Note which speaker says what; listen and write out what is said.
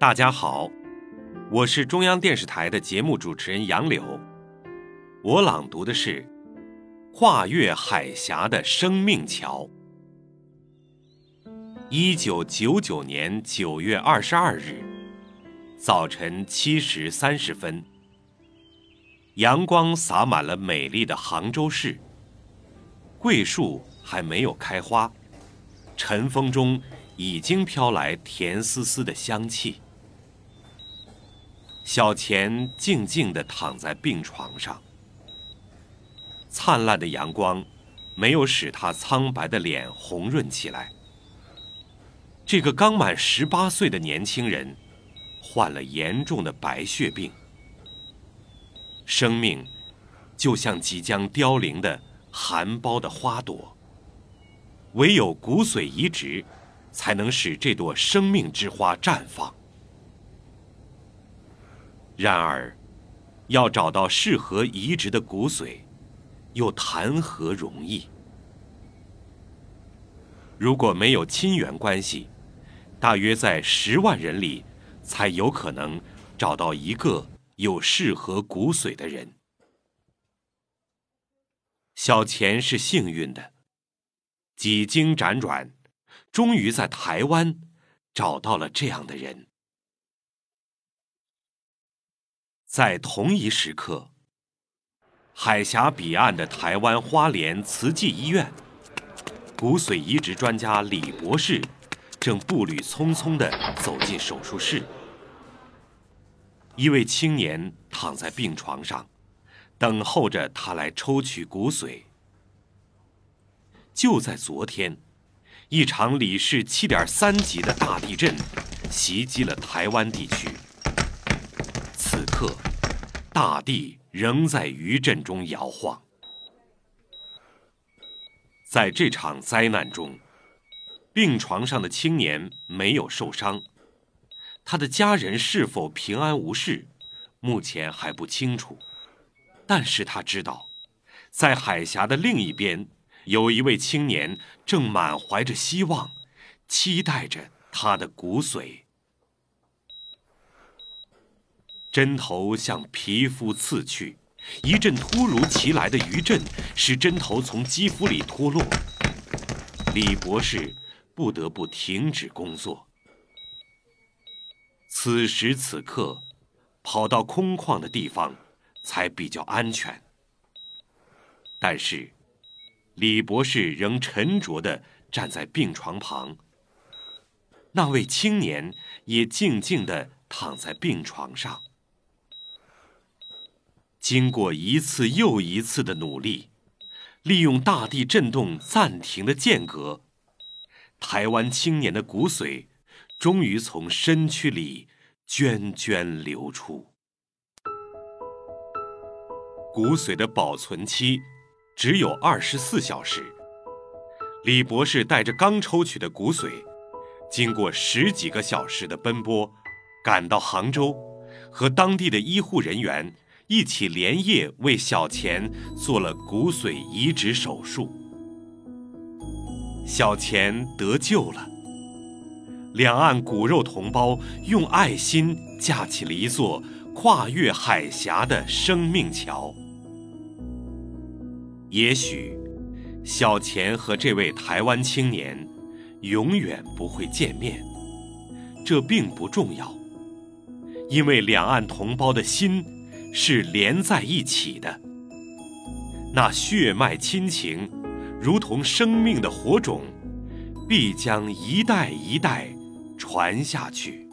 Speaker 1: 大家好，我是中央电视台的节目主持人杨柳。我朗读的是《跨越海峡的生命桥》。一九九九年九月二十二日早晨七时三十分，阳光洒满了美丽的杭州市。桂树还没有开花，晨风中已经飘来甜丝丝的香气。小钱静静地躺在病床上，灿烂的阳光没有使他苍白的脸红润起来。这个刚满十八岁的年轻人，患了严重的白血病。生命就像即将凋零的含苞的花朵，唯有骨髓移植，才能使这朵生命之花绽放。然而，要找到适合移植的骨髓，又谈何容易？如果没有亲缘关系，大约在十万人里，才有可能找到一个有适合骨髓的人。小钱是幸运的，几经辗转，终于在台湾找到了这样的人。在同一时刻，海峡彼岸的台湾花莲慈济医院，骨髓移植专家李博士正步履匆匆地走进手术室。一位青年躺在病床上，等候着他来抽取骨髓。就在昨天，一场里氏七点三级的大地震袭击了台湾地区。此刻，大地仍在余震中摇晃。在这场灾难中，病床上的青年没有受伤，他的家人是否平安无事，目前还不清楚。但是他知道，在海峡的另一边，有一位青年正满怀着希望，期待着他的骨髓。针头向皮肤刺去，一阵突如其来的余震使针头从肌肤里脱落。李博士不得不停止工作。此时此刻，跑到空旷的地方才比较安全。但是，李博士仍沉着地站在病床旁。那位青年也静静地躺在病床上。经过一次又一次的努力，利用大地震动暂停的间隔，台湾青年的骨髓终于从身躯里涓涓流出。骨髓的保存期只有二十四小时。李博士带着刚抽取的骨髓，经过十几个小时的奔波，赶到杭州，和当地的医护人员。一起连夜为小钱做了骨髓移植手术，小钱得救了。两岸骨肉同胞用爱心架起了一座跨越海峡的生命桥。也许，小钱和这位台湾青年永远不会见面，这并不重要，因为两岸同胞的心。是连在一起的，那血脉亲情，如同生命的火种，必将一代一代传下去。